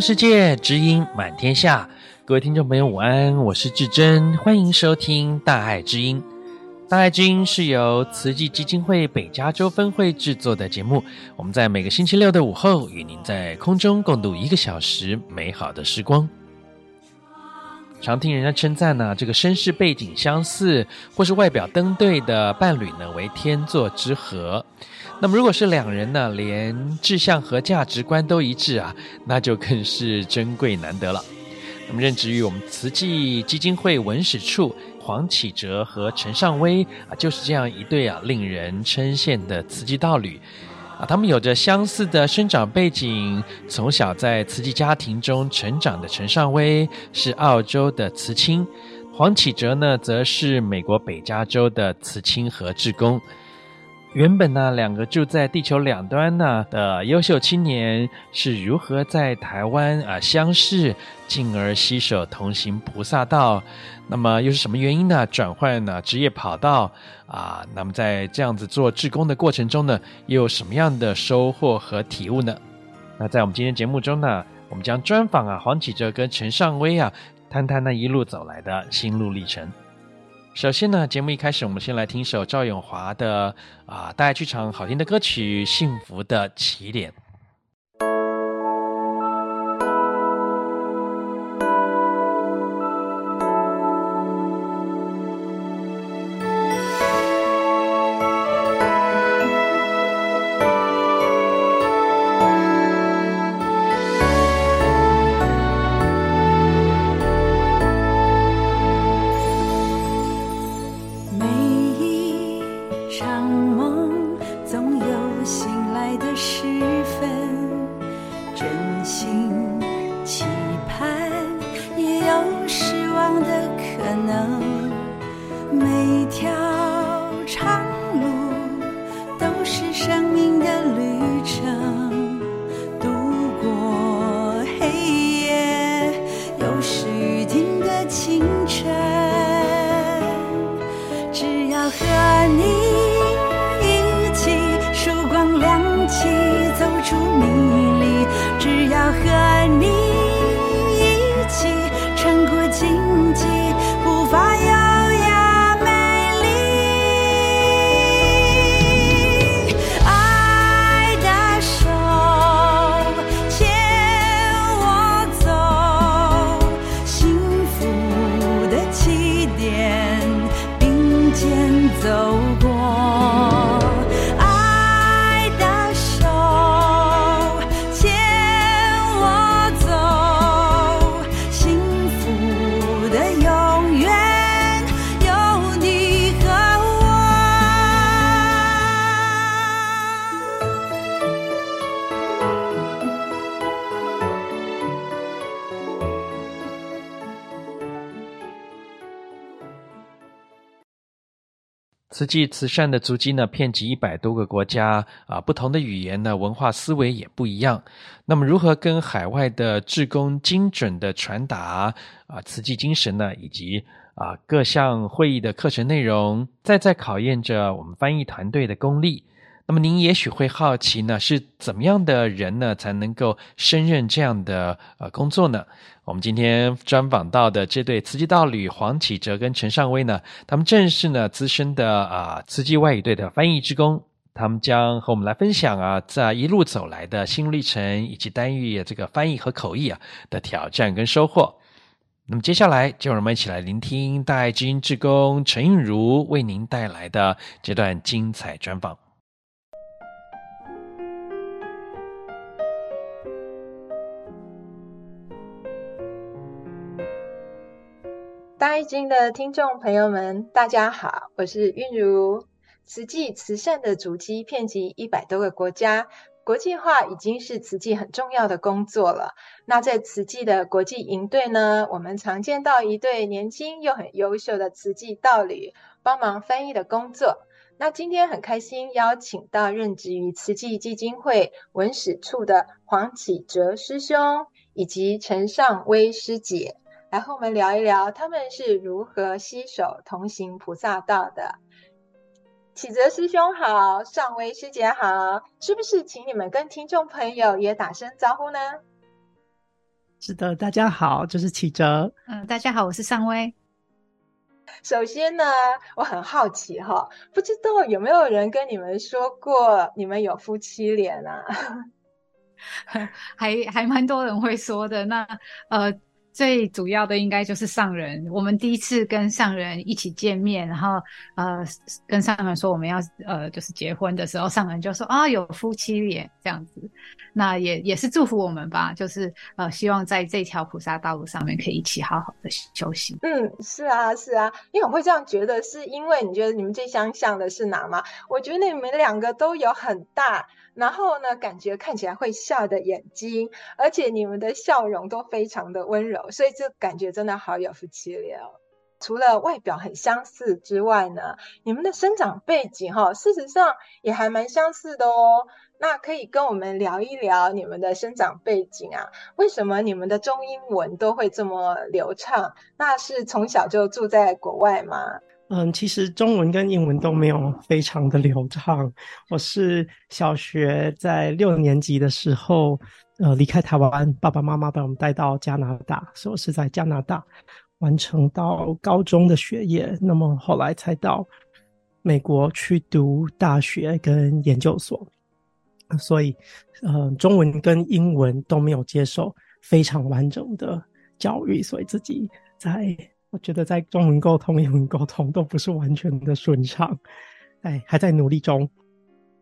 世界，知音满天下。各位听众朋友，午安，我是志珍，欢迎收听大爱知音。大爱知音是由慈济基金会北加州分会制作的节目。我们在每个星期六的午后，与您在空中共度一个小时美好的时光。常听人家称赞呢，这个身世背景相似，或是外表登对的伴侣呢，为天作之合。那么，如果是两人呢，连志向和价值观都一致啊，那就更是珍贵难得了。那么，任职于我们慈济基金会文史处。黄启哲和陈尚威啊，就是这样一对啊，令人称羡的慈济道侣啊。他们有着相似的生长背景，从小在慈济家庭中成长的陈尚威是澳洲的慈青，黄启哲呢，则是美国北加州的慈青和志工。原本呢，两个住在地球两端呢的优秀青年是如何在台湾啊相识，进而携手同行菩萨道？那么又是什么原因呢？转换呢职业跑道啊？那么在这样子做志工的过程中呢，又有什么样的收获和体悟呢？那在我们今天节目中呢，我们将专访啊黄启哲跟陈尚威啊，谈谈那一路走来的心路历程。首先呢，节目一开始，我们先来听首赵咏华的啊大家去唱好听的歌曲《幸福的起点》。走过慈济慈善的足迹呢，遍及一百多个国家啊，不同的语言呢，文化思维也不一样。那么，如何跟海外的志工精准的传达啊慈济精神呢？以及啊各项会议的课程内容，再再考验着我们翻译团队的功力。那么您也许会好奇呢，是怎么样的人呢，才能够胜任这样的呃工作呢？我们今天专访到的这对慈济道侣黄启哲跟陈尚威呢，他们正是呢资深的啊、呃、慈济外语队的翻译职工，他们将和我们来分享啊在一路走来的心路历程，以及参与这个翻译和口译啊的挑战跟收获。那么接下来就让我们一起来聆听大爱知音志工陈韵如为您带来的这段精彩专访。大爱知音的听众朋友们，大家好，我是韵如。慈济慈善的足迹遍及一百多个国家，国际化已经是慈济很重要的工作了。那在慈济的国际营队呢，我们常见到一对年轻又很优秀的慈济道侣帮忙翻译的工作。那今天很开心邀请到任职于慈济基金会文史处的黄启哲师兄以及陈尚威师姐来和我们聊一聊他们是如何携手同行菩萨道的。启哲师兄好，尚威师姐好，是不是请你们跟听众朋友也打声招呼呢？是的，大家好，这是启哲。嗯，大家好，我是尚威。首先呢，我很好奇哈，不知道有没有人跟你们说过你们有夫妻脸啊？还还蛮多人会说的。那呃。最主要的应该就是上人，我们第一次跟上人一起见面，然后呃跟上人说我们要呃就是结婚的时候，上人就说啊有夫妻脸这样子，那也也是祝福我们吧，就是呃希望在这条菩萨道路上面可以一起好好的修行。嗯，是啊是啊，因为我会这样觉得，是因为你觉得你们最相像的是哪吗？我觉得你们两个都有很大。然后呢，感觉看起来会笑的眼睛，而且你们的笑容都非常的温柔，所以这感觉真的好有夫妻脸哦。除了外表很相似之外呢，你们的生长背景哈、哦，事实上也还蛮相似的哦。那可以跟我们聊一聊你们的生长背景啊？为什么你们的中英文都会这么流畅？那是从小就住在国外吗？嗯，其实中文跟英文都没有非常的流畅。我是小学在六年级的时候，呃，离开台湾，爸爸妈妈把我们带到加拿大，所以我是在加拿大完成到高中的学业，那么后来才到美国去读大学跟研究所。所以，呃，中文跟英文都没有接受非常完整的教育，所以自己在。我觉得在中文沟通、英文沟通都不是完全的顺畅，哎，还在努力中。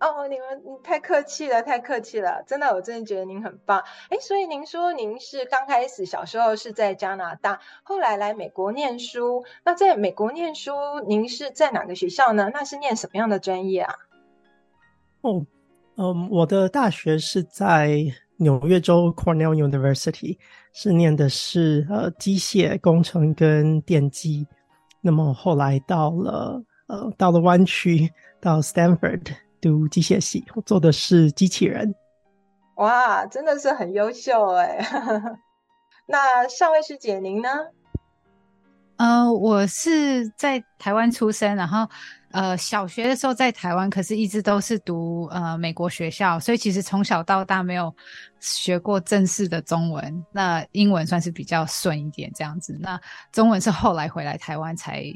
哦，你们你太客气了，太客气了，真的，我真的觉得您很棒。哎，所以您说您是刚开始小时候是在加拿大，后来来美国念书。那在美国念书，您是在哪个学校呢？那是念什么样的专业啊？哦，嗯，我的大学是在。纽约州 Cornell University 是念的是呃机械工程跟电机，那么后来到了呃到了湾区到 Stanford 读机械系，我做的是机器人。哇，真的是很优秀哎！那上位师姐您呢？呃，我是在台湾出生，然后。呃，小学的时候在台湾，可是一直都是读呃美国学校，所以其实从小到大没有学过正式的中文。那英文算是比较顺一点这样子。那中文是后来回来台湾才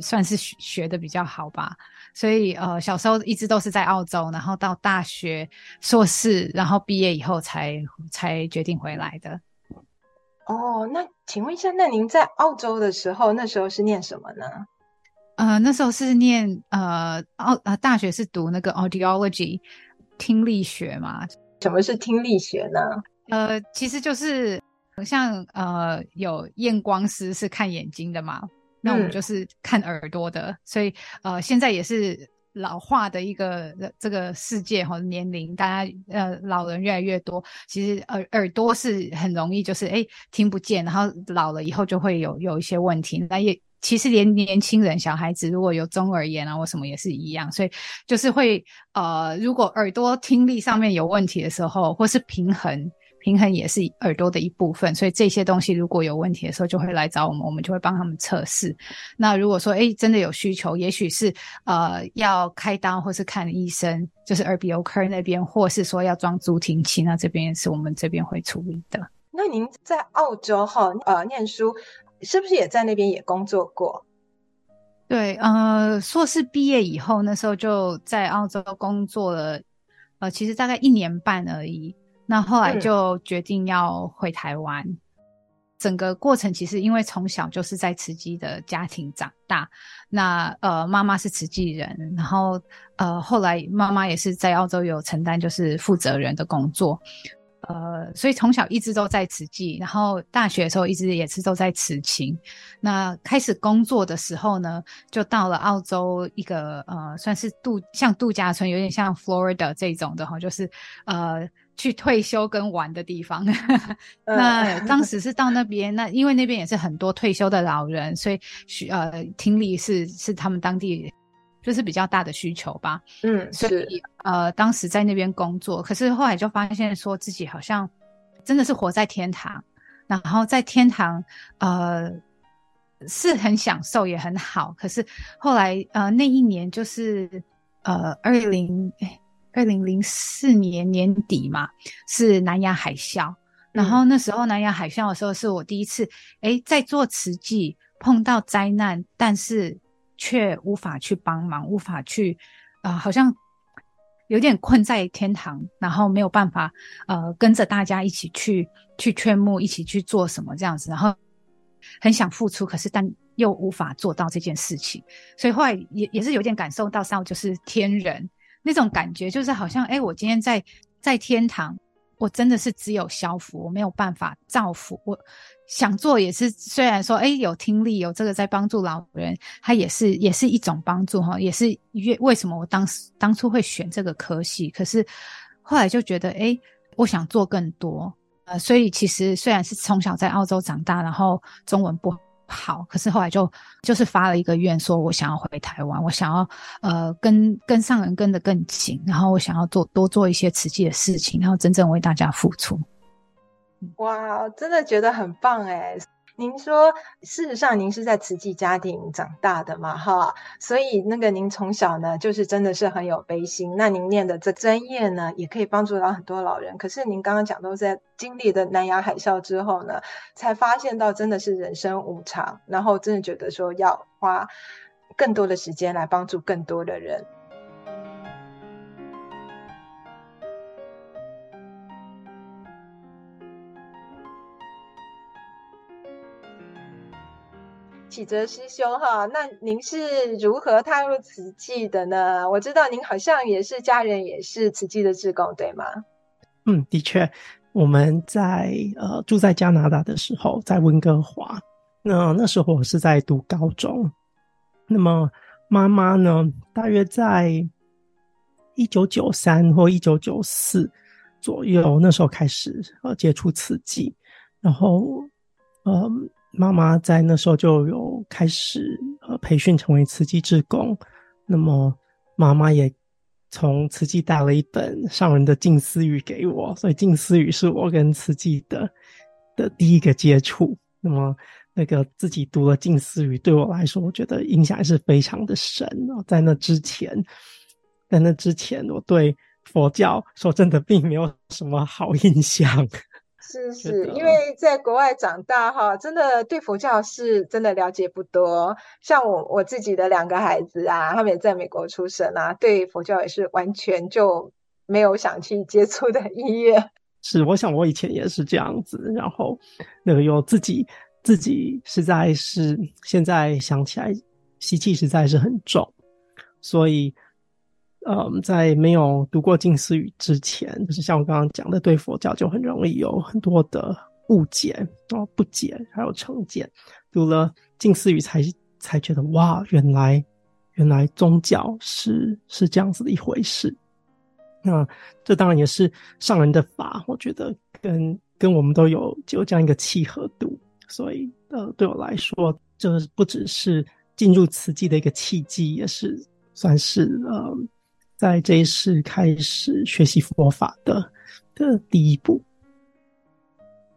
算是学学的比较好吧。所以呃，小时候一直都是在澳洲，然后到大学硕士，然后毕业以后才才决定回来的。哦，那请问一下，那您在澳洲的时候，那时候是念什么呢？呃，那时候是念呃澳呃大学是读那个 audiology 听力学嘛？什么是听力学呢？呃，其实就是像呃有验光师是看眼睛的嘛，那我们就是看耳朵的，嗯、所以呃现在也是老化的一个这个世界和年龄，大家呃老人越来越多，其实耳耳朵是很容易就是哎听不见，然后老了以后就会有有一些问题，那也。其实连年轻人、小孩子如果有中耳炎啊或什么也是一样，所以就是会呃，如果耳朵听力上面有问题的时候，或是平衡，平衡也是耳朵的一部分，所以这些东西如果有问题的时候，就会来找我们，我们就会帮他们测试。那如果说诶真的有需求，也许是呃要开刀或是看医生，就是耳鼻喉科那边，或是说要装助听器，那这边也是我们这边会处理的。那您在澳洲哈呃念书。是不是也在那边也工作过？对，呃，硕士毕业以后，那时候就在澳洲工作了，呃，其实大概一年半而已。那后来就决定要回台湾。嗯、整个过程其实因为从小就是在慈济的家庭长大，那呃，妈妈是慈济人，然后呃，后来妈妈也是在澳洲有承担就是负责人的工作。呃，所以从小一直都在慈济，然后大学的时候一直也是都在慈勤。那开始工作的时候呢，就到了澳洲一个呃，算是度像度假村，有点像 Florida 这种的哈，就是呃去退休跟玩的地方。那当时是到那边，那因为那边也是很多退休的老人，所以需呃听力是是他们当地就是比较大的需求吧。嗯，所以呃，当时在那边工作，可是后来就发现说自己好像真的是活在天堂，然后在天堂呃是很享受也很好，可是后来呃那一年就是呃二零二零零四年年底嘛，是南亚海啸。然后那时候南亚海啸的时候，是我第一次诶在做慈济碰到灾难，但是却无法去帮忙，无法去啊、呃，好像有点困在天堂，然后没有办法呃跟着大家一起去去劝募，一起去做什么这样子，然后很想付出，可是但又无法做到这件事情，所以后来也也是有点感受到上就是天人那种感觉，就是好像哎我今天在在天堂。我真的是只有消福，我没有办法造福。我想做也是，虽然说，哎，有听力，有这个在帮助老人，他也是也是一种帮助哈，也是越为什么我当时当初会选这个科系，可是后来就觉得，哎，我想做更多，呃，所以其实虽然是从小在澳洲长大，然后中文不好，可是后来就就是发了一个愿，说我想要回台湾，我想要呃跟跟上人跟得更紧，然后我想要做多做一些实际的事情，然后真正为大家付出。哇，真的觉得很棒哎！您说，事实上您是在慈济家庭长大的嘛？哈，所以那个您从小呢，就是真的是很有悲心。那您念的这专业呢，也可以帮助到很多老人。可是您刚刚讲都在经历的南亚海啸之后呢，才发现到真的是人生无常，然后真的觉得说要花更多的时间来帮助更多的人。启泽师兄哈，那您是如何踏入慈济的呢？我知道您好像也是家人也是慈济的志工，对吗？嗯，的确，我们在呃住在加拿大的时候，在温哥华，那那时候我是在读高中。那么妈妈呢，大约在一九九三或一九九四左右，那时候开始呃接触慈济，然后嗯。妈妈在那时候就有开始呃培训成为慈济志工，那么妈妈也从慈济带了一本上人的静思语给我，所以静思语是我跟慈济的的第一个接触。那么那个自己读了静思语，对我来说，我觉得影响还是非常的深。在那之前，在那之前，我对佛教说真的并没有什么好印象。是是，因为在国外长大哈，真的对佛教是真的了解不多。像我我自己的两个孩子啊，他们也在美国出生啊，对佛教也是完全就没有想去接触的意愿。是，我想我以前也是这样子，然后那个有自己自己实在是现在想起来习气实在是很重，所以。嗯，在没有读过静思语之前，就是像我刚刚讲的，对佛教就很容易有很多的误解、哦不解，还有成见。读了静思语才才觉得哇，原来原来宗教是是这样子的一回事。那这当然也是上人的法，我觉得跟跟我们都有就这样一个契合度。所以呃，对我来说，这不只是进入慈济的一个契机，也是算是呃。在这一世开始学习佛法的的第一步。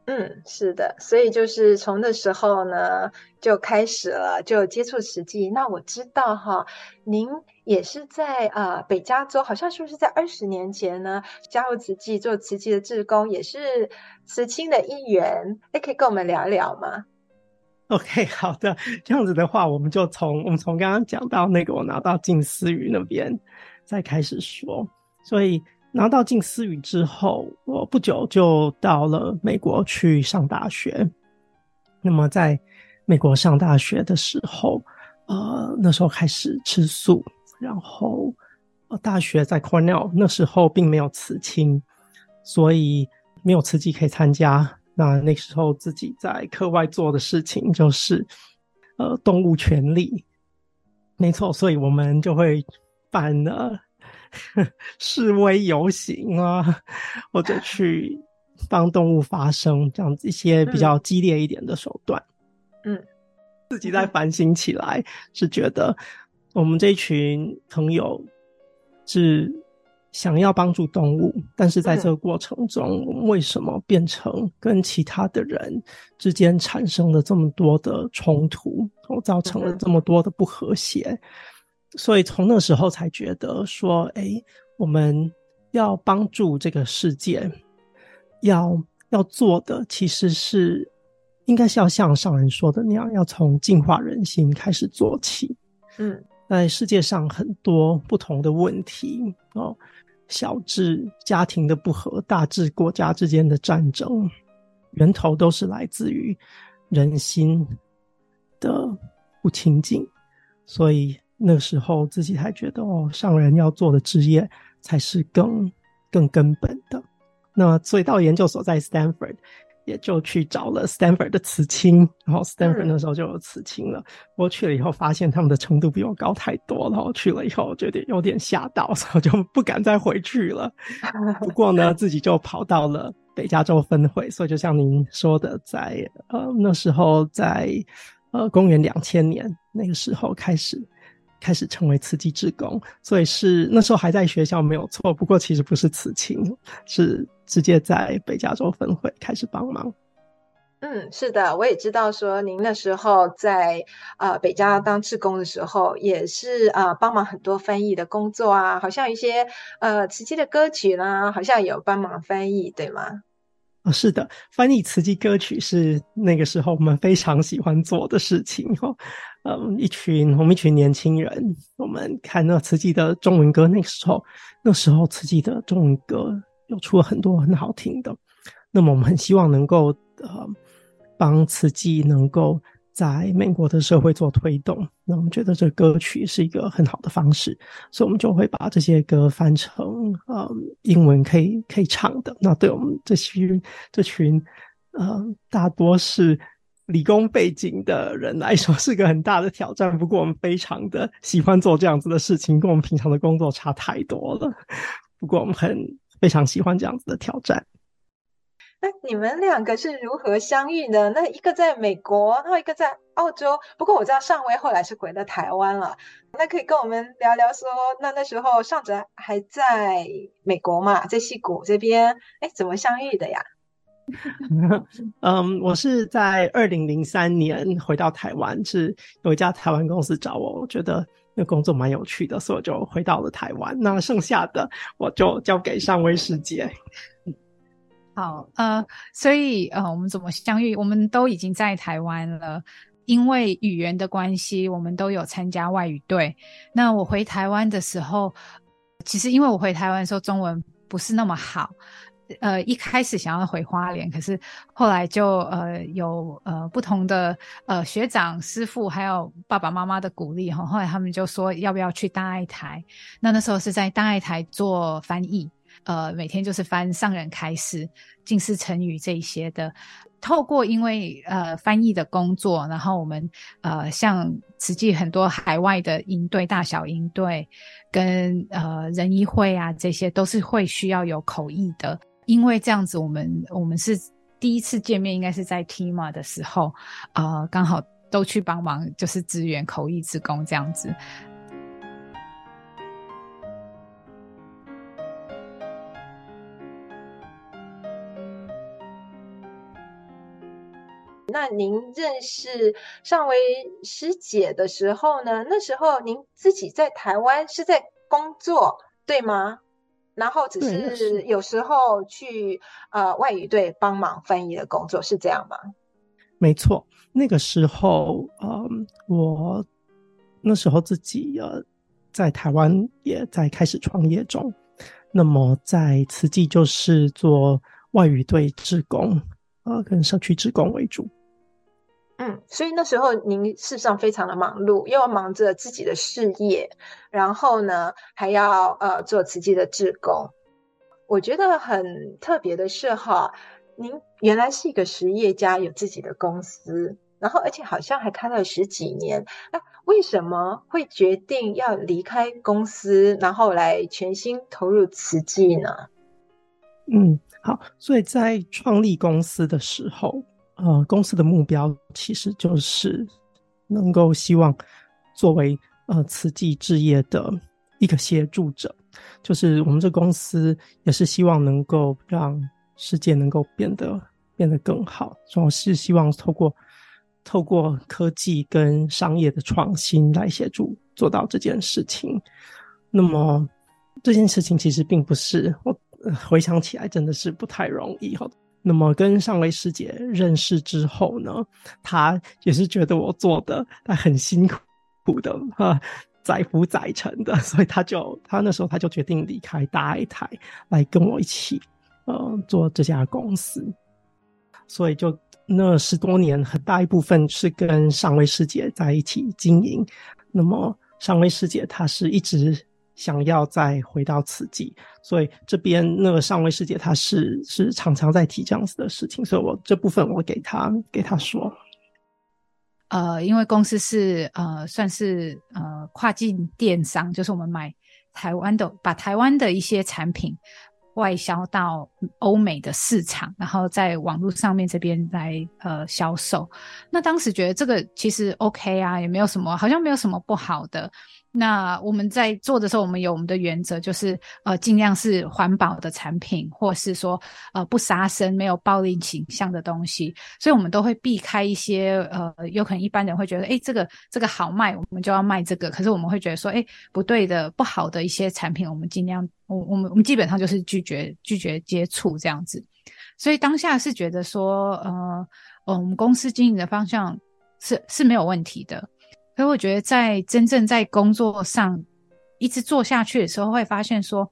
嗯，是的，所以就是从那时候呢就开始了，就接触慈济。那我知道哈，您也是在啊、呃、北加州，好像是不是在二十年前呢加入慈济做慈济的志工，也是慈青的一员。哎，可以跟我们聊一聊吗？OK，好的，这样子的话，我们就从我们从刚刚讲到那个我拿到静思语那边。再开始说，所以拿到静思语之后，我不久就到了美国去上大学。那么在美国上大学的时候，呃，那时候开始吃素，然后，大学在 Cornell，那时候并没有慈青，所以没有慈济可以参加。那那时候自己在课外做的事情就是，呃，动物权利，没错，所以我们就会。办了 示威游行啊，或者去帮动物发声，这样子一些比较激烈一点的手段。嗯，自己在反省起来，是觉得我们这群朋友是想要帮助动物，但是在这个过程中，我们为什么变成跟其他的人之间产生了这么多的冲突，造成了这么多的不和谐？所以从那时候才觉得说，哎，我们要帮助这个世界，要要做的其实是，应该是要像上人说的那样，要从净化人心开始做起。嗯，在世界上很多不同的问题哦，小至家庭的不和，大至国家之间的战争，源头都是来自于人心的不清净，所以。那时候自己还觉得哦，上人要做的职业才是更更根本的。那所以到研究所在 Stanford，也就去找了 Stanford 的慈青，然后 Stanford 那时候就有慈青了。我去了以后，发现他们的程度比我高太多，然后去了以后觉得有点吓到，所以我就不敢再回去了。不过呢，自己就跑到了北加州分会，所以就像您说的在，在呃那时候在呃公元两千年那个时候开始。开始成为慈济志工，所以是那时候还在学校没有错。不过其实不是慈青，是直接在北加州分会开始帮忙。嗯，是的，我也知道说您那时候在呃北加当志工的时候，也是呃帮忙很多翻译的工作啊，好像一些呃慈济的歌曲啦，好像有帮忙翻译，对吗？哦，是的，翻译慈济歌曲是那个时候我们非常喜欢做的事情哦。嗯，一群我们一群年轻人，我们看那慈济的中文歌，那个时候，那时候慈济的中文歌有出了很多很好听的。那么我们很希望能够呃帮慈济能够在美国的社会做推动。那我们觉得这歌曲是一个很好的方式，所以我们就会把这些歌翻成呃英文可以可以唱的。那对我们这群这群呃大多是。理工背景的人来说是个很大的挑战，不过我们非常的喜欢做这样子的事情，跟我们平常的工作差太多了。不过我们很非常喜欢这样子的挑战。那你们两个是如何相遇的？那一个在美国，然后一个在澳洲。不过我知道尚威后来是回到台湾了。那可以跟我们聊聊说，那那时候尚哲还在美国嘛，在矽谷这边，哎，怎么相遇的呀？嗯，我是在二零零三年回到台湾，是有一家台湾公司找我，我觉得那工作蛮有趣的，所以我就回到了台湾。那剩下的我就交给上尉师姐。好，呃，所以呃，我们怎么相遇？我们都已经在台湾了，因为语言的关系，我们都有参加外语队。那我回台湾的时候，其实因为我回台湾的时候中文不是那么好。呃，一开始想要回花莲，可是后来就呃有呃不同的呃学长师傅，还有爸爸妈妈的鼓励哈，后来他们就说要不要去大爱台？那那时候是在大爱台做翻译，呃，每天就是翻上人开示、近思成语这一些的。透过因为呃翻译的工作，然后我们呃像实际很多海外的营队、大小营队，跟呃人医会啊，这些都是会需要有口译的。因为这样子，我们我们是第一次见面，应该是在 TIMA 的时候，呃，刚好都去帮忙，就是支援口译职工这样子。那您认识上尉师姐的时候呢？那时候您自己在台湾是在工作，对吗？然后只是有时候去呃外语队帮忙翻译的工作，是这样吗？没错，那个时候，嗯、呃，我那时候自己呃在台湾也在开始创业中，那么在慈济就是做外语队职工，呃，跟社区职工为主。嗯，所以那时候您事实上非常的忙碌，又要忙着自己的事业，然后呢还要呃做慈济的志工。我觉得很特别的是哈，您原来是一个实业家，有自己的公司，然后而且好像还开了十几年。那为什么会决定要离开公司，然后来全心投入慈济呢？嗯，好，所以在创立公司的时候。呃，公司的目标其实就是能够希望作为呃慈济置业的一个协助者，就是我们这公司也是希望能够让世界能够变得变得更好，主要是希望透过透过科技跟商业的创新来协助做到这件事情。那么这件事情其实并不是我回想起来真的是不太容易哈。那么跟上尉师姐认识之后呢，她也是觉得我做的她很辛苦的哈，载浮载沉的，所以她就她那时候她就决定离开大爱台，来跟我一起呃做这家公司。所以就那十多年，很大一部分是跟上尉师姐在一起经营。那么上尉师姐她是一直。想要再回到慈济，所以这边那个上位师姐她是是常常在提这样子的事情，所以我这部分我给他给他说，呃，因为公司是呃算是呃跨境电商，就是我们买台湾的，把台湾的一些产品外销到欧美的市场，然后在网络上面这边来呃销售。那当时觉得这个其实 OK 啊，也没有什么，好像没有什么不好的。那我们在做的时候，我们有我们的原则，就是呃，尽量是环保的产品，或是说呃不杀生、没有暴力倾向的东西，所以我们都会避开一些呃，有可能一般人会觉得，诶，这个这个好卖，我们就要卖这个。可是我们会觉得说，诶，不对的、不好的一些产品，我们尽量，我我们我们基本上就是拒绝拒绝接触这样子。所以当下是觉得说，呃，我们公司经营的方向是是没有问题的。所以我觉得，在真正在工作上一直做下去的时候，会发现说，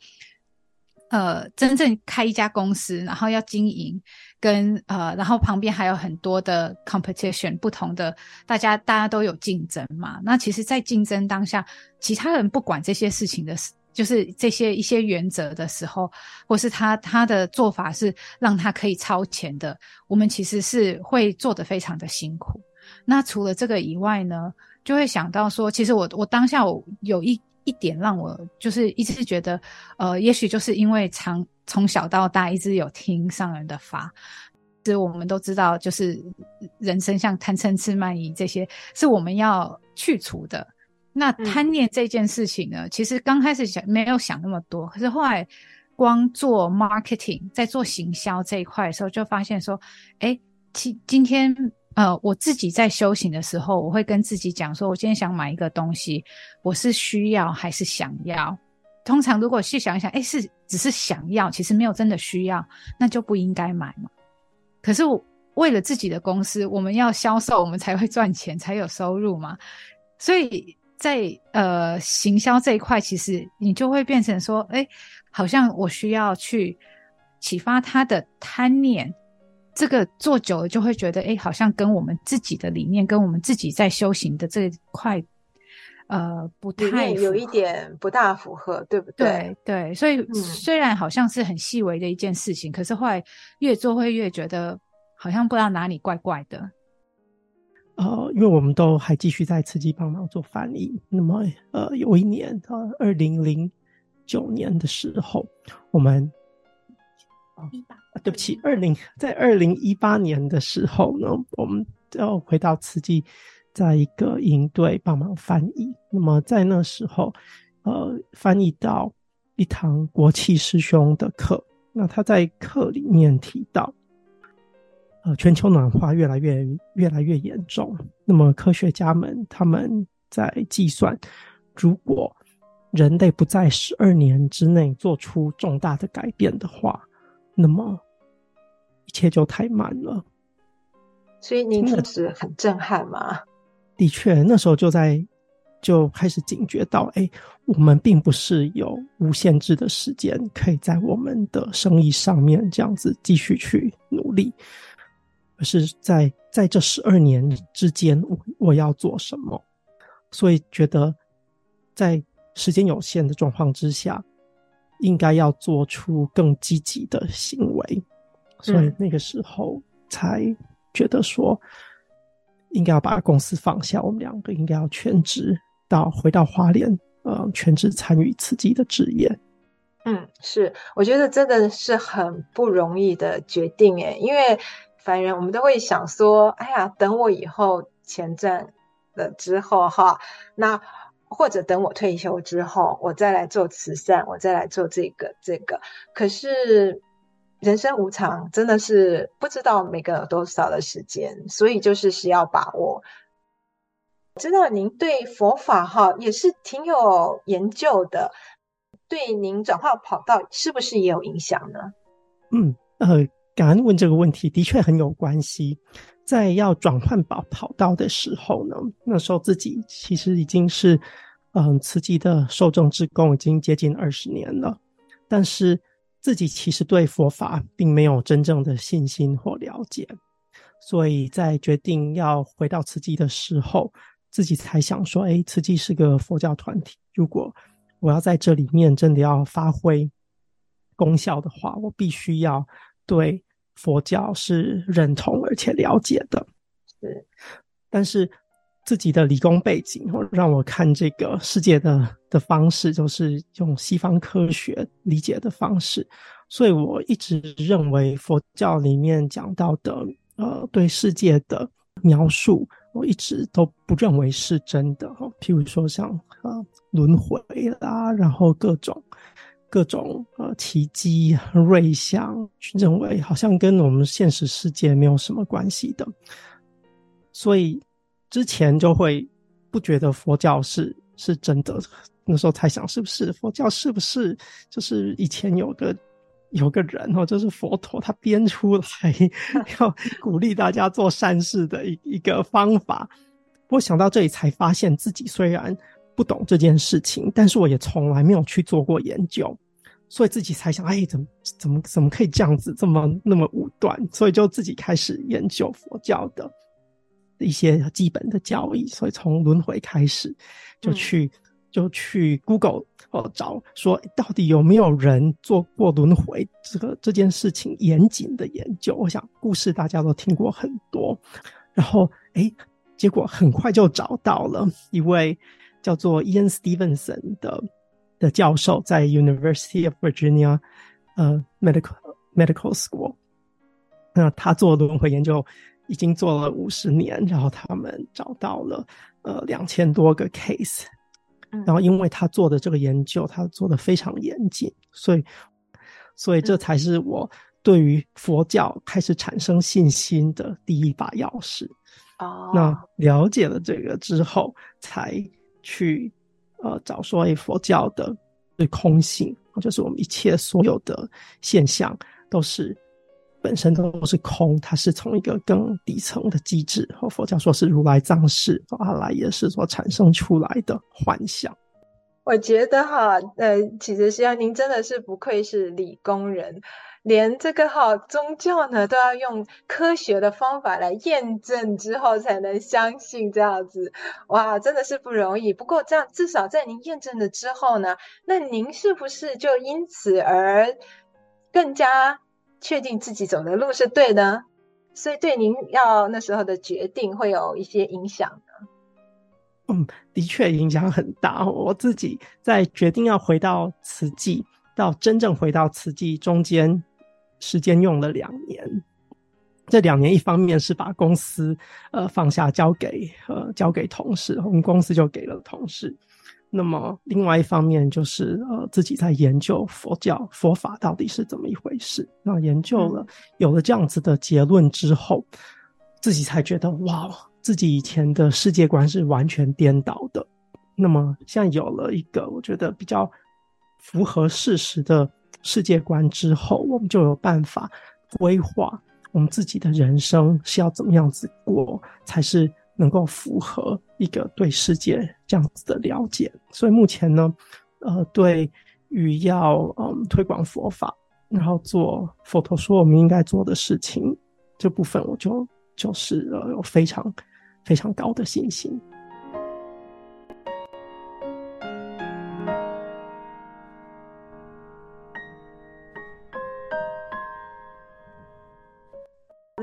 呃，真正开一家公司，然后要经营，跟呃，然后旁边还有很多的 competition，不同的大家，大家都有竞争嘛。那其实，在竞争当下，其他人不管这些事情的，就是这些一些原则的时候，或是他他的做法是让他可以超前的，我们其实是会做得非常的辛苦。那除了这个以外呢，就会想到说，其实我我当下我有一一点让我就是一直觉得，呃，也许就是因为从从小到大一直有听上人的法，其实我们都知道，就是人生像贪嗔痴慢疑这些是我们要去除的。那贪念这件事情呢，嗯、其实刚开始想没有想那么多，可是后来光做 marketing，在做行销这一块的时候，就发现说，哎，今今天。呃，我自己在修行的时候，我会跟自己讲说，我今天想买一个东西，我是需要还是想要？通常如果细想一想，诶，是只是想要，其实没有真的需要，那就不应该买嘛。可是我为了自己的公司，我们要销售，我们才会赚钱，才有收入嘛。所以在呃行销这一块，其实你就会变成说，诶，好像我需要去启发他的贪念。这个做久了就会觉得，哎，好像跟我们自己的理念，跟我们自己在修行的这一块，呃，不太有一点不大符合，对不对？对对，所以虽然好像是很细微的一件事情，嗯、可是后来越做会越觉得好像不知道哪里怪怪的。呃，因为我们都还继续在慈济帮忙做翻译，那么呃，有一年呃，二零零九年的时候，我们。一八啊，对不起，二零在二零一八年的时候呢，我们要回到慈济，在一个营队帮忙翻译。那么在那时候，呃，翻译到一堂国器师兄的课，那他在课里面提到，呃，全球暖化越来越越来越严重。那么科学家们他们在计算，如果人类不在十二年之内做出重大的改变的话，那么一切就太慢了，所以您当时很震撼吗？的确，那时候就在就开始警觉到，哎，我们并不是有无限制的时间，可以在我们的生意上面这样子继续去努力，而是在在这十二年之间，我我要做什么？所以觉得在时间有限的状况之下。应该要做出更积极的行为，所以那个时候才觉得说，应该要把公司放下，我们两个应该要全职到回到花莲，呃，全职参与自己的职业。嗯，是，我觉得真的是很不容易的决定诶，因为凡人我们都会想说，哎呀，等我以后钱赚了之后哈，那。或者等我退休之后，我再来做慈善，我再来做这个这个。可是人生无常，真的是不知道每个有多少的时间，所以就是需要把握。知道您对佛法哈也是挺有研究的，对您转化跑道是不是也有影响呢？嗯，呃，感恩问这个问题，的确很有关系。在要转换跑跑道的时候呢，那时候自己其实已经是，嗯，慈济的受众之工已经接近二十年了，但是自己其实对佛法并没有真正的信心或了解，所以在决定要回到慈济的时候，自己才想说，哎，慈济是个佛教团体，如果我要在这里面真的要发挥功效的话，我必须要对。佛教是认同而且了解的，是，但是自己的理工背景让我看这个世界的的方式，就是用西方科学理解的方式，所以我一直认为佛教里面讲到的呃对世界的描述，我一直都不认为是真的哈，譬如说像呃轮回啦，然后各种。各种呃奇迹瑞相，认为好像跟我们现实世界没有什么关系的，所以之前就会不觉得佛教是是真的。那时候才想，是不是佛教是不是就是以前有个有个人哦，就是佛陀他编出来要鼓励大家做善事的一一个方法。我想到这里才发现自己虽然。不懂这件事情，但是我也从来没有去做过研究，所以自己才想，哎，怎么怎么怎么可以这样子，这么那么武断？所以就自己开始研究佛教的一些基本的教义。所以从轮回开始，就去、嗯、就去 Google 哦找，说到底有没有人做过轮回这个这件事情严谨的研究？我想故事大家都听过很多，然后哎，结果很快就找到了一位。叫做 Ian Stevenson 的的教授，在 University of Virginia 呃 Medical Medical School，那他做轮回研究已经做了五十年，然后他们找到了呃两千多个 case，然后因为他做的这个研究，他做的非常严谨，所以所以这才是我对于佛教开始产生信心的第一把钥匙。哦，那了解了这个之后，才。去呃找说，诶，佛教的对空性，就是我们一切所有的现象都是本身都是空，它是从一个更底层的机制，和佛教说是如来藏识，阿赖耶识所产生出来的幻想。我觉得哈，呃，其实希望您真的是不愧是理工人。连这个哈宗教呢，都要用科学的方法来验证之后才能相信这样子，哇，真的是不容易。不过这样至少在您验证了之后呢，那您是不是就因此而更加确定自己走的路是对的？所以对您要那时候的决定会有一些影响呢？嗯，的确影响很大。我自己在决定要回到慈济，到真正回到慈济中间。时间用了两年，这两年一方面是把公司呃放下交给呃交给同事，我们公司就给了同事。那么另外一方面就是呃自己在研究佛教佛法到底是怎么一回事。那研究了有了这样子的结论之后，自己才觉得哇，自己以前的世界观是完全颠倒的。那么现在有了一个我觉得比较符合事实的。世界观之后，我们就有办法规划我们自己的人生是要怎么样子过，才是能够符合一个对世界这样子的了解。所以目前呢，呃，对于要嗯推广佛法，然后做佛陀说我们应该做的事情这部分，我就就是呃有非常非常高的信心。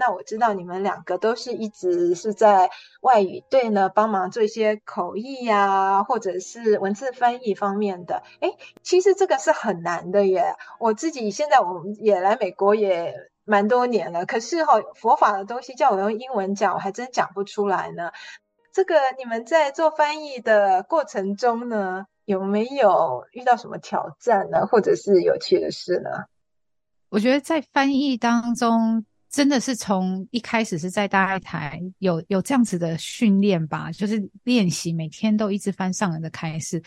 那我知道你们两个都是一直是在外语队呢，帮忙做一些口译呀、或者是文字翻译方面的。诶，其实这个是很难的耶。我自己现在我们也来美国也蛮多年了，可是哈、哦，佛法的东西叫我用英文讲，我还真讲不出来呢。这个你们在做翻译的过程中呢，有没有遇到什么挑战呢，或者是有趣的事呢？我觉得在翻译当中，真的是从一开始是在大爱台有有这样子的训练吧，就是练习每天都一直翻上人的开始，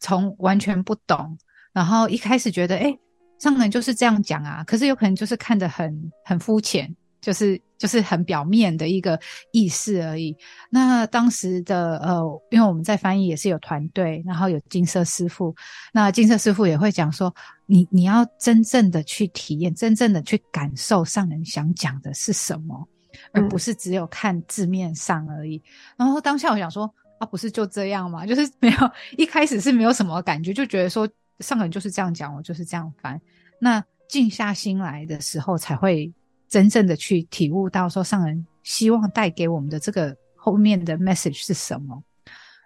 从完全不懂，然后一开始觉得诶，上人就是这样讲啊，可是有可能就是看得很很肤浅。就是就是很表面的一个意思而已。那当时的呃，因为我们在翻译也是有团队，然后有金色师傅，那金色师傅也会讲说，你你要真正的去体验，真正的去感受上人想讲的是什么，而不是只有看字面上而已。嗯、然后当下我想说，啊，不是就这样吗？就是没有一开始是没有什么感觉，就觉得说上人就是这样讲，我就是这样翻。那静下心来的时候才会。真正的去体悟到说上人希望带给我们的这个后面的 message 是什么？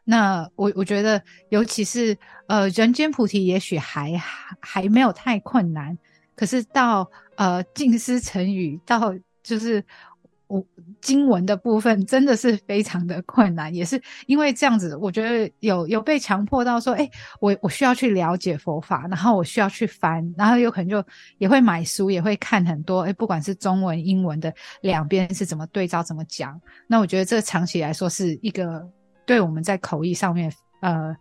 那我我觉得，尤其是呃人间菩提，也许还还没有太困难，可是到呃静思成语，到就是。我经文的部分真的是非常的困难，也是因为这样子，我觉得有有被强迫到说，哎、我我需要去了解佛法，然后我需要去翻，然后有可能就也会买书，也会看很多，哎、不管是中文、英文的两边是怎么对照、怎么讲。那我觉得这长期来说是一个对我们在口译上面，呃，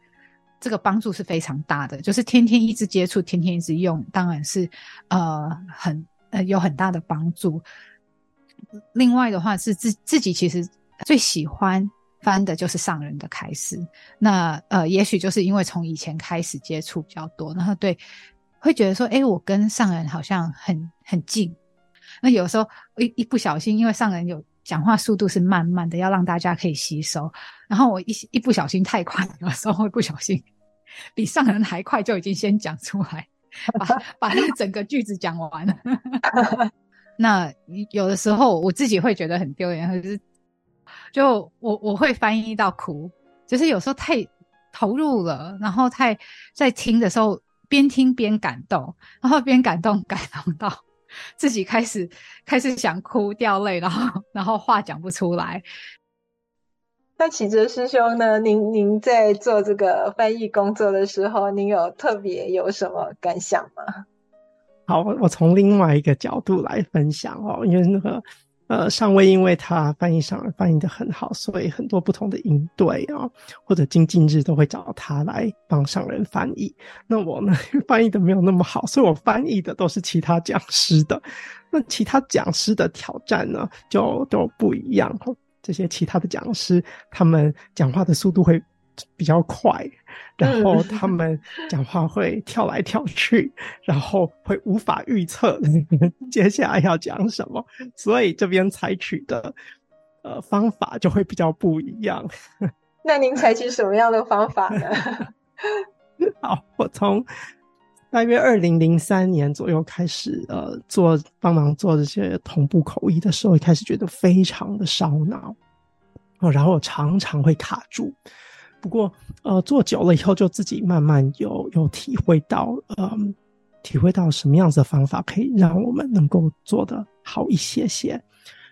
这个帮助是非常大的。就是天天一直接触，天天一直用，当然是呃很呃有很大的帮助。另外的话是自自己其实最喜欢翻的就是上人的开示，那呃也许就是因为从以前开始接触比较多，然后对会觉得说，诶，我跟上人好像很很近。那有时候一一不小心，因为上人有讲话速度是慢慢的，要让大家可以吸收，然后我一一不小心太快，有时候会不小心比上人还快就已经先讲出来，把把那整个句子讲完了。那有的时候我自己会觉得很丢脸，可是就我我会翻译到哭，就是有时候太投入了，然后太在听的时候边听边感动，然后边感动感动到 自己开始开始想哭掉泪，然后然后话讲不出来。那启哲师兄呢？您您在做这个翻译工作的时候，您有特别有什么感想吗？好，我我从另外一个角度来分享哦，因为那个呃上尉，因为他翻译上翻译的很好，所以很多不同的营队啊，或者精进日都会找他来帮上人翻译。那我呢，翻译的没有那么好，所以我翻译的都是其他讲师的。那其他讲师的挑战呢，就都不一样。这些其他的讲师，他们讲话的速度会比较快。然后他们讲话会跳来跳去，然后会无法预测 接下来要讲什么，所以这边采取的呃方法就会比较不一样。那您采取什么样的方法呢？好，我从大约二零零三年左右开始呃做帮忙做这些同步口译的时候，开始觉得非常的烧脑哦，然后我常常会卡住。不过，呃，做久了以后，就自己慢慢有有体会到，嗯，体会到什么样子的方法可以让我们能够做得好一些些。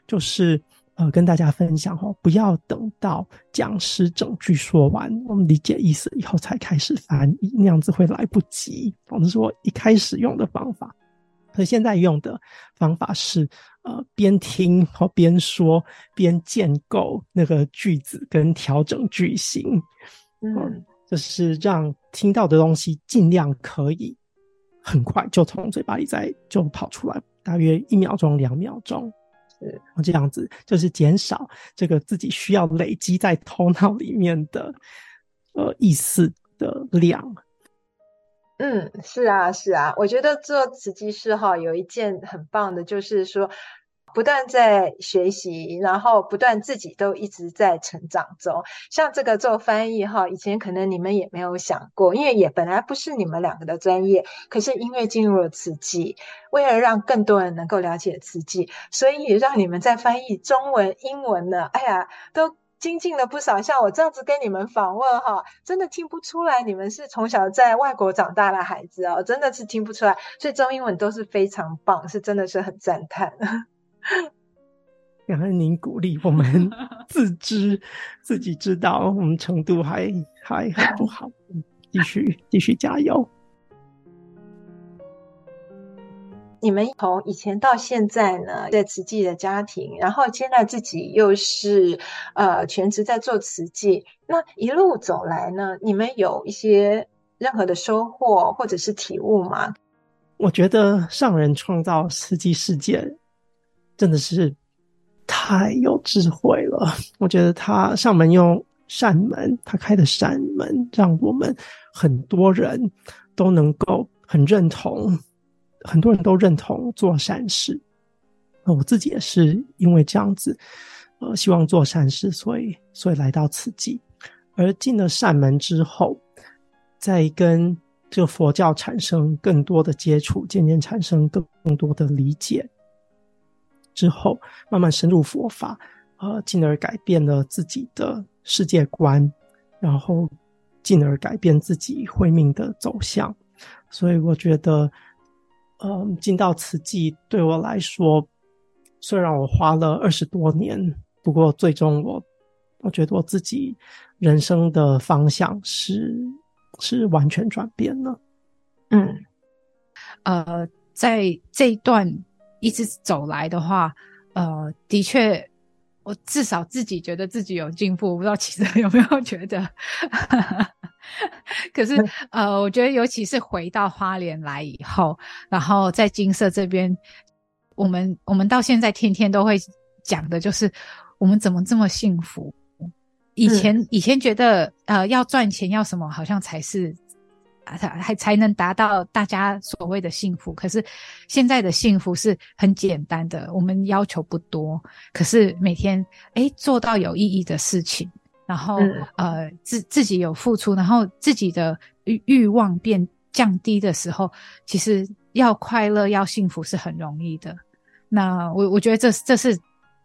就是，呃，跟大家分享哦，不要等到讲师整句说完，我们理解意思以后才开始翻译，那样子会来不及。这是我一开始用的方法。所以现在用的方法是，呃，边听和边说，边建构那个句子跟调整句型，嗯，就是让听到的东西尽量可以很快就从嘴巴里再就跑出来，大约一秒钟、两秒钟，是这样子，就是减少这个自己需要累积在头脑里面的呃意思的量。嗯，是啊，是啊，我觉得做慈济师哈，有一件很棒的，就是说不断在学习，然后不断自己都一直在成长中。像这个做翻译哈，以前可能你们也没有想过，因为也本来不是你们两个的专业，可是因为进入了慈济，为了让更多人能够了解慈济，所以让你们在翻译中文、英文呢，哎呀，都。精进了不少，像我这样子跟你们访问哈，真的听不出来你们是从小在外国长大的孩子哦，真的是听不出来，所以中英文都是非常棒，是真的是很赞叹。感恩您鼓励我们，自知自己知道我们程度还还很不好，继续继续加油。你们从以前到现在呢，在慈济的家庭，然后现在自己又是呃全职在做慈济，那一路走来呢，你们有一些任何的收获或者是体悟吗？我觉得上人创造慈济世界真的是太有智慧了。我觉得他上门用扇门，他开的扇门，让我们很多人都能够很认同。很多人都认同做善事，那我自己也是因为这样子，呃，希望做善事，所以所以来到此地，而进了善门之后，再跟这个佛教产生更多的接触，渐渐产生更更多的理解，之后慢慢深入佛法，呃，进而改变了自己的世界观，然后进而改变自己慧命的走向，所以我觉得。嗯，进到慈济对我来说，虽然我花了二十多年，不过最终我我觉得我自己人生的方向是是完全转变了。嗯，呃，在这一段一直走来的话，呃，的确。我至少自己觉得自己有进步，我不知道其他人有没有觉得。可是，呃，我觉得尤其是回到花莲来以后，然后在金色这边，我们我们到现在天天都会讲的就是我们怎么这么幸福。以前、嗯、以前觉得呃要赚钱要什么，好像才是。还还才能达到大家所谓的幸福，可是现在的幸福是很简单的，我们要求不多，可是每天诶做到有意义的事情，然后、嗯、呃自自己有付出，然后自己的欲欲望变降低的时候，其实要快乐要幸福是很容易的。那我我觉得这这是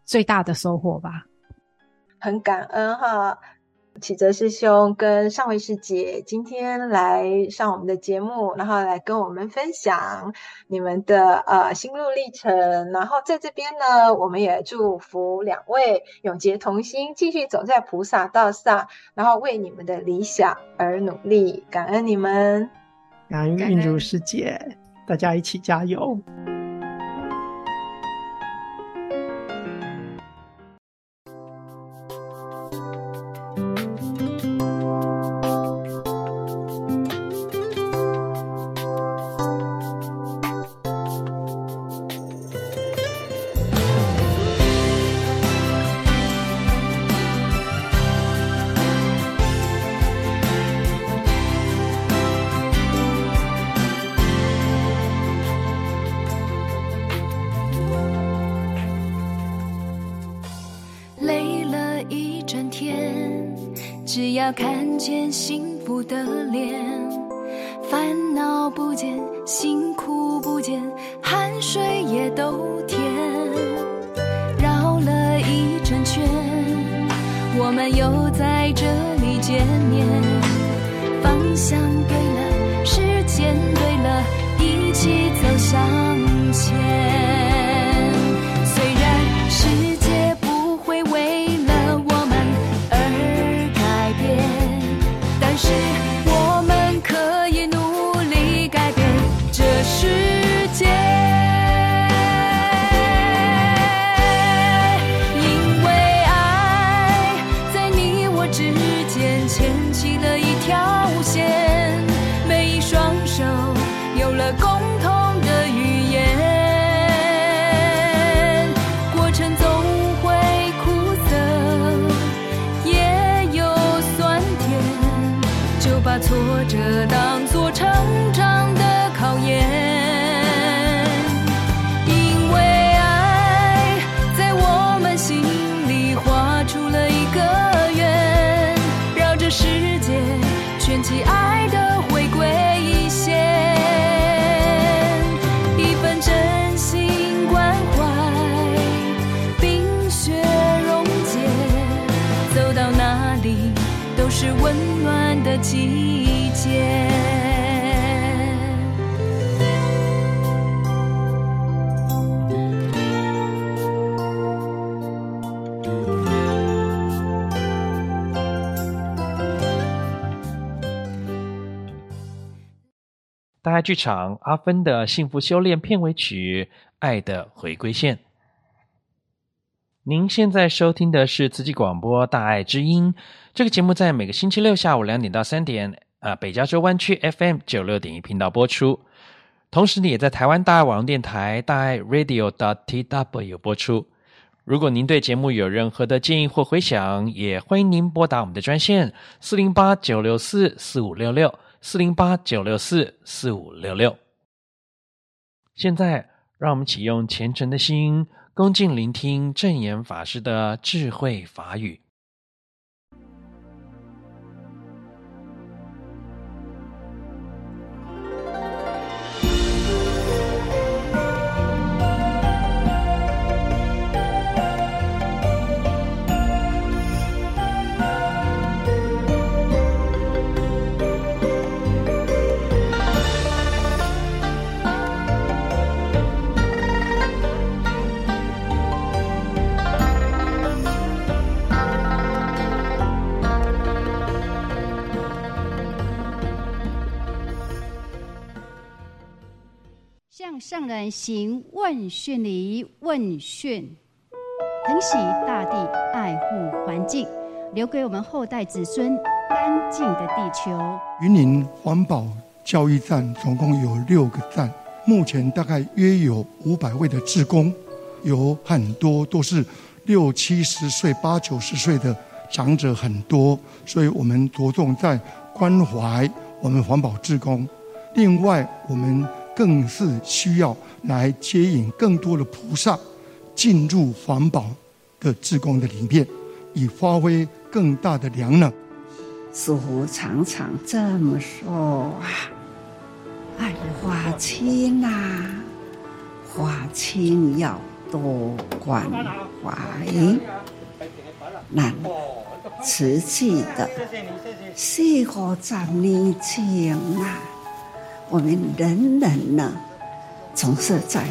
最大的收获吧，很感恩哈。启泽师兄跟上位师姐今天来上我们的节目，然后来跟我们分享你们的呃心路历程。然后在这边呢，我们也祝福两位永结同心，继续走在菩萨道上，然后为你们的理想而努力。感恩你们，感恩运如师姐，大家一起加油。大爱剧场阿芬的幸福修炼片尾曲《爱的回归线》。您现在收听的是慈济广播《大爱之音》这个节目，在每个星期六下午两点到三点，呃，北加州湾区 FM 九六点一频道播出。同时，你也在台湾大爱网络电台大爱 Radio dot tw 播出。如果您对节目有任何的建议或回响，也欢迎您拨打我们的专线四零八九六四四五六六四零八九六四四五六六。现在，让我们启用虔诚的心。恭敬聆听正言法师的智慧法语。行问讯礼，问讯，疼惜大地，爱护环境，留给我们后代子孙干净的地球。云林环保教育站总共有六个站，目前大概约有五百位的志工，有很多都是六七十岁、八九十岁的长者很多，所以我们着重在关怀我们环保志工。另外，我们更是需要来接引更多的菩萨进入环保的志工的里面，以发挥更大的良能。师父常常这么说啊：“爱花青呐，花青要多关怀。那瓷器的四五十年前啊。”我们人人呢，总是在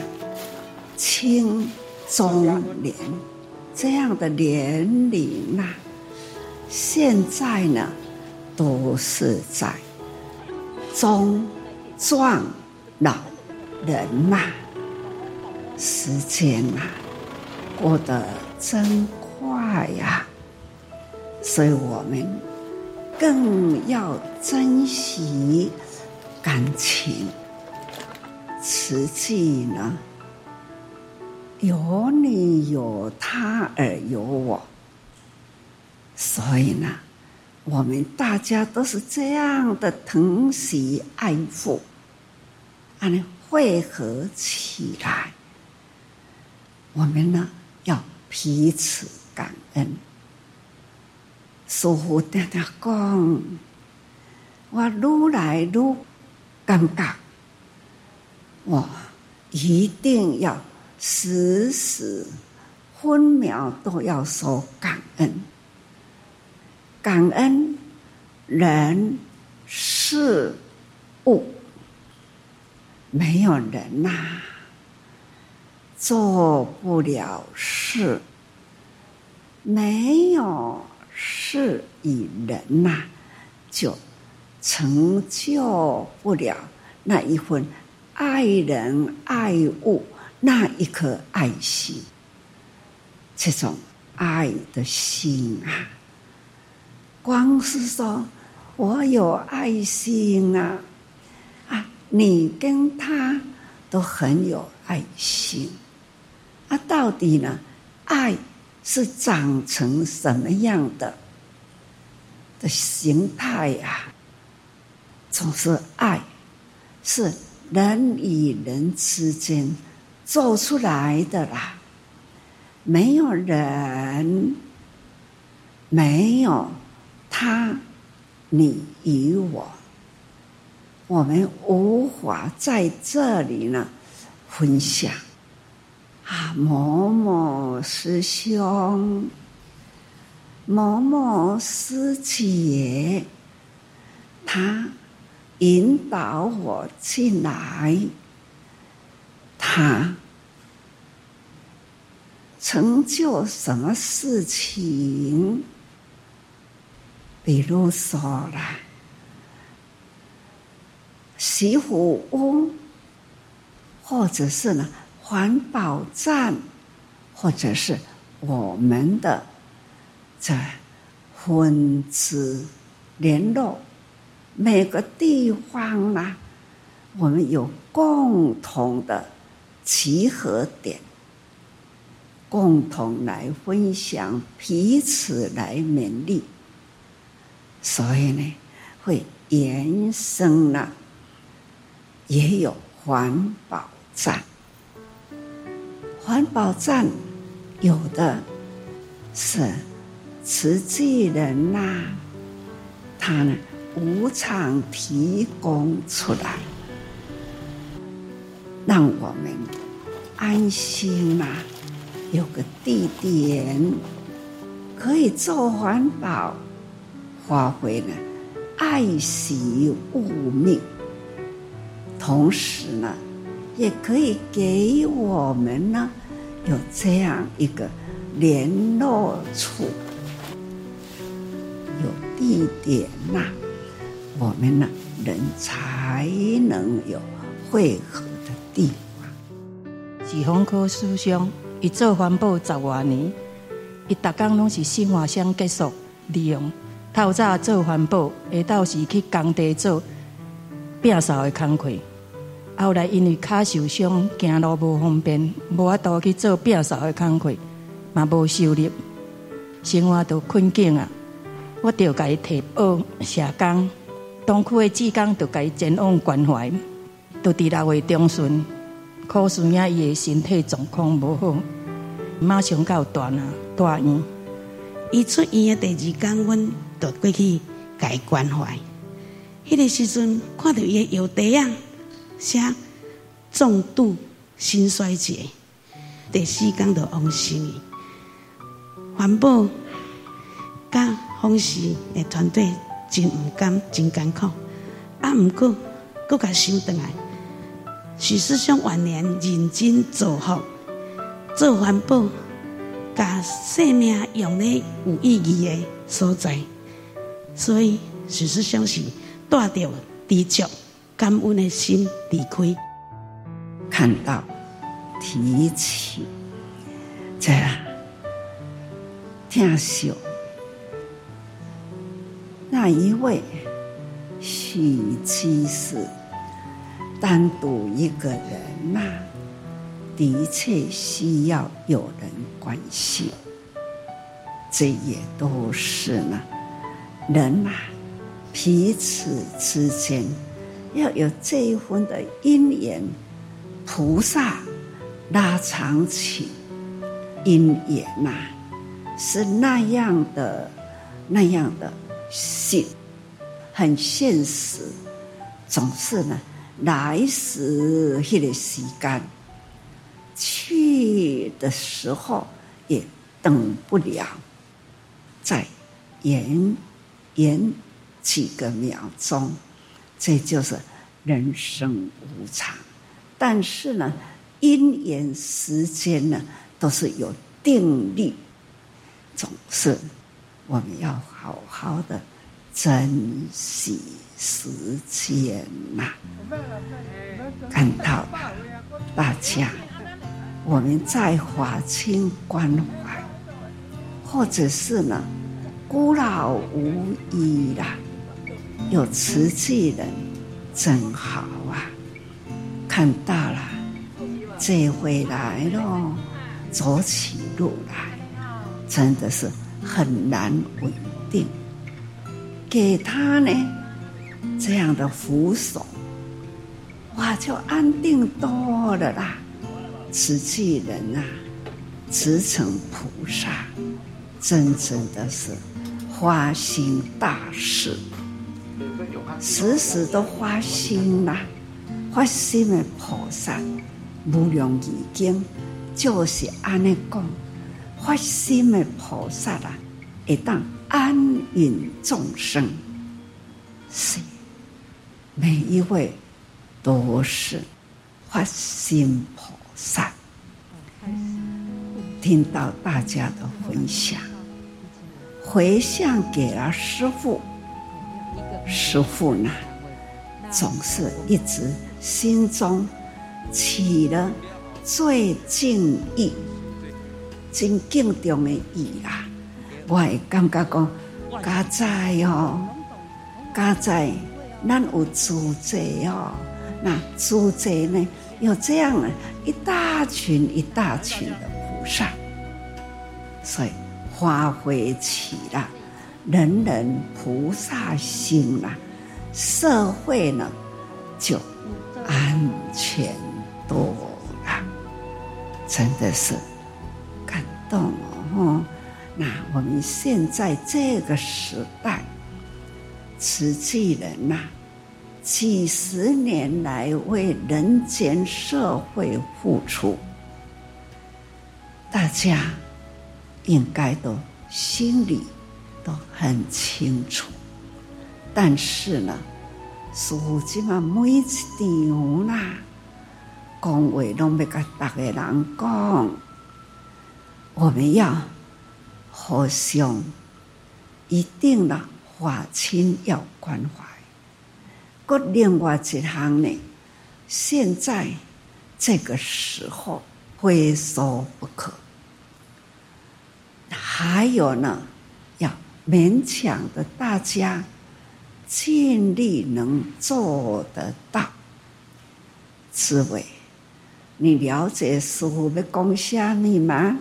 青中年这样的年龄啊，现在呢，都是在中壮老人呐、时间呐、啊，过得真快呀、所以我们更要珍惜。感情，实际呢，有你有他而有我，所以呢，我们大家都是这样的疼惜爱护，啊，汇合起来，我们呢要彼此感恩，师父常常讲，我愈来愈。尴尬，我一定要时时分秒都要说感恩，感恩人事物，没有人呐、做不了事；没有事与人呐、就。成就不了那一份爱人爱物那一颗爱心，这种爱的心啊，光是说我有爱心啊，啊，你跟他都很有爱心，啊，到底呢，爱是长成什么样的的形态呀？总是爱，是人与人之间做出来的啦。没有人，没有他，你与我，我们无法在这里呢分享。啊，某某师兄，某某师姐，他。引导我进来，他成就什么事情？比如说了，惜福屋，或者是呢环保站，或者是我们的这分支联络，每个地方呢，我们有共同的集合点，共同来分享，彼此来勉励，所以呢，会延伸了。也有环保站，环保站有的是慈济人呐、他呢无偿提供出来，让我们安心呐、有个地点可以做环保，发挥了爱惜物命。同时呢，也可以给我们呢有这样一个联络处，有地点呐、我们呢人才能有汇合的地方。紫枫科师兄，伊做环保十多年，伊逐工拢是生活上结束利用，透早做环保，下昼时去工地做摒扫的工课。后来因为脚受伤，行路无方便，无法度去做摒扫的工课，嘛无收入，生活都困境啊！我就甲伊提报社工，东区的志工就甲伊前往关怀，就伫六月中旬，可是呀，伊的身体状况无好，马上到大啊大院。伊出院的第二天，阮就过去甲伊关怀。迄个时阵，看到伊的药袋啊。写重度心衰竭，第四天就往生。环保甲奉仕的团队真毋甘，真艰苦。啊，毋过搁甲想倒来，许师兄晚年认真做好，做环保，甲生命用咧有意义的所在，所以许师兄是带着知足。感恩的心离开，看到提起这样听秀那一位许居士单独一个人呐、的确需要有人关心，这也都是呢人呐、彼此之间。要有这一份的因缘，菩萨拉长起因缘呐、是那样的那样的信，很现实，总是呢来时迄个时间，去的时候也等不了，再延延几个秒钟。这就是人生无常，但是呢，因缘时间呢都是有定律，总是我们要好好的珍惜时间呐。看到大家，我们在华清关怀，或者是呢孤老无依啦。有慈济人真好啊！看到了，这回来了，走起路来真的是很难稳定。给他呢这样的扶手，哇，就安定多了啦！慈济人啊，慈诚菩萨，真正的是花心大事。时时都花心呐，发心的菩萨无量义经就是安尼讲，发心的菩萨啊，会当安隐众生，是每一位都是发心菩萨。听到大家的分享，回向给了师父。师父呢，总是一直心中起了最敬意、真敬重的意啊！我会感觉讲，家在哦，家在咱有祖籍哦，那祖籍呢，有这样的一大群一大群的菩萨，所以发挥起了人人菩萨心啦。社会呢，就安全多了，真的是动哦！那我们现在这个时代，慈济人呐，几十年来为人间社会付出，大家应该都心里都很清楚。但是呢，如今嘛，每一场啦，讲话拢要甲大家人讲，我们要互相一定啦，华亲要关怀。搁另外一项呢，现在这个时候非说不可。还有呢，要勉强的大家。尽力能做得到，智慧，你了解师父的讲虾米吗？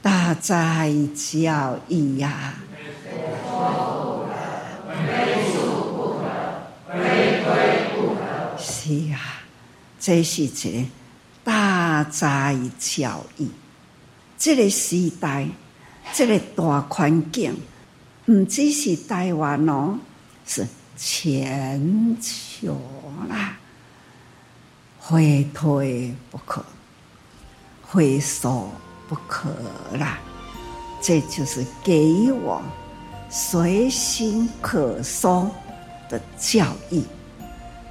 大哉教义呀！是啊，这是一个大哉教义。这个时代，这个大环境。唔只是台湾哦，是全球啦，非退不可，非说不可啦。这就是给我随心可说的教义，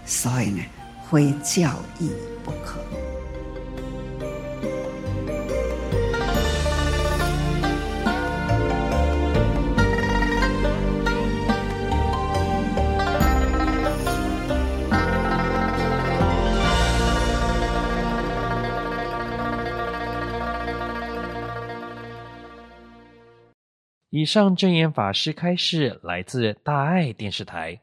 所以呢，非教义不可。以上证言法师开示来自大爱电视台。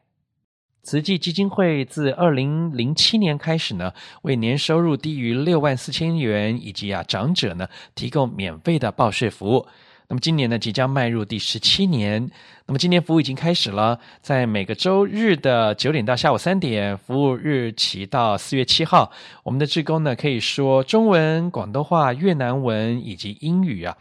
慈济基金会自二零零七年开始呢，为年收入低于六万四千元以及啊长者呢提供免费的报税服务。那么今年呢即将迈入第十七年。那么今年服务已经开始了，在每个周日的九点到下午三点，服务日期到四月七号。我们的志工呢可以说中文、广东话、越南文以及英语啊。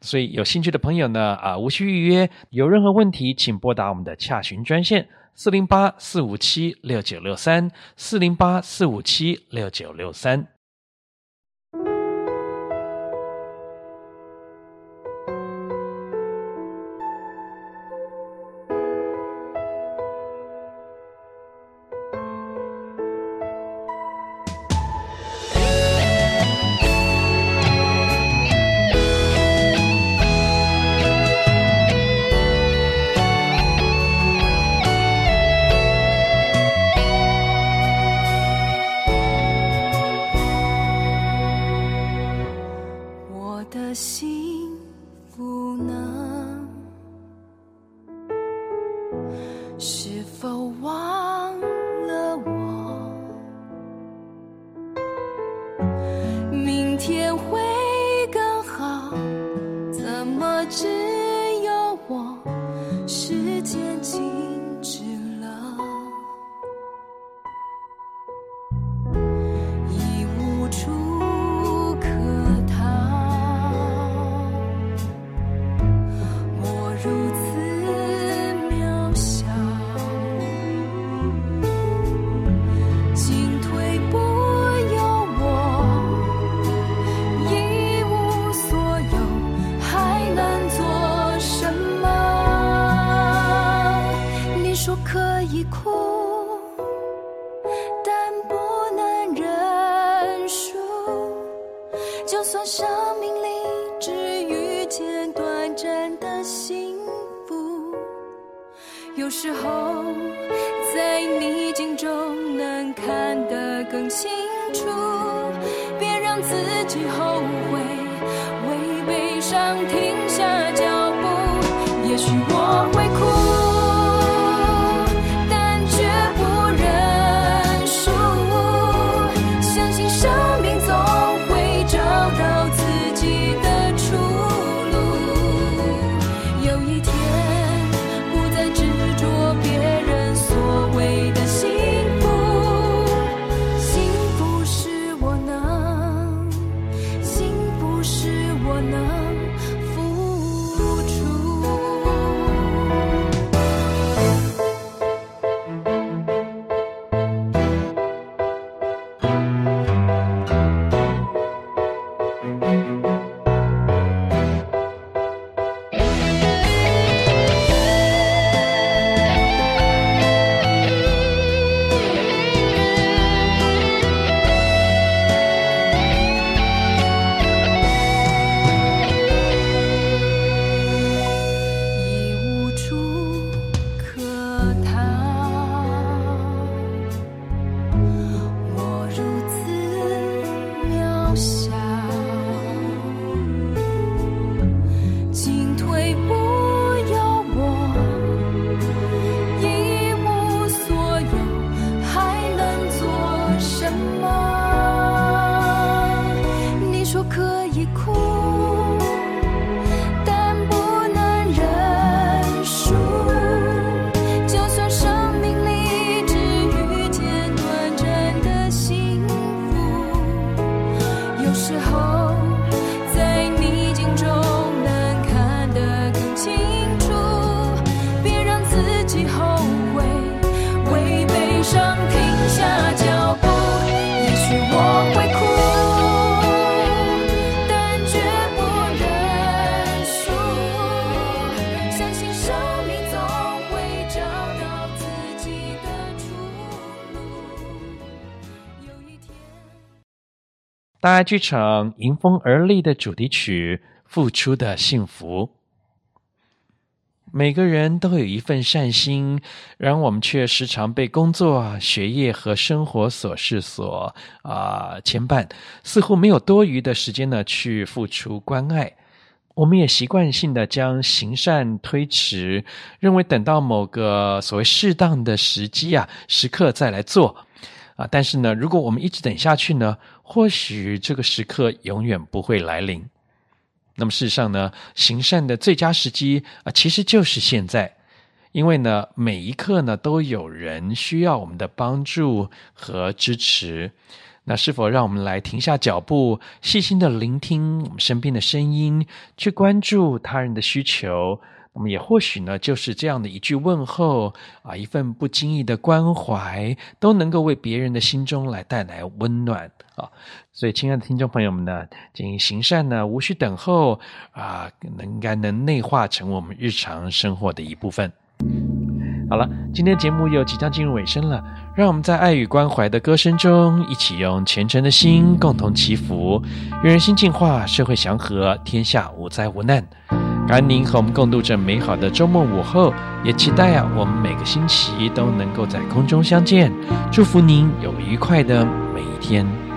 所以有兴趣的朋友呢，啊，无需预约。有任何问题，请拨打我们的洽询专线：四零八四五七六九六三，四零八四五七六九六三。大剧场《迎风而立》的主题曲《付出的幸福》。每个人都有一份善心，然而我们却时常被工作、学业和生活琐事所啊、牵绊，似乎没有多余的时间呢去付出关爱。我们也习惯性的将行善推迟，认为等到某个所谓适当的时机啊时刻再来做啊。但是呢，如果我们一直等下去呢，或许这个时刻永远不会来临。那么事实上呢，行善的最佳时机啊，其实就是现在，因为呢，每一刻呢都有人需要我们的帮助和支持。那是否让我们来停下脚步，细心的聆听我们身边的声音，去关注他人的需求？我们也或许呢，就是这样的一句问候啊，一份不经意的关怀，都能够为别人的心中来带来温暖啊。所以，亲爱的听众朋友们呢，经行善呢，无需等候啊，应该能内化成我们日常生活的一部分。好了，今天节目又即将进入尾声了，让我们在爱与关怀的歌声中，一起用虔诚的心共同祈福，愿人心净化，社会祥和，天下无灾无难。安宁和我们共度这美好的周末午后，也期待啊，我们每个星期都能够在空中相见。祝福您有愉快的每一天。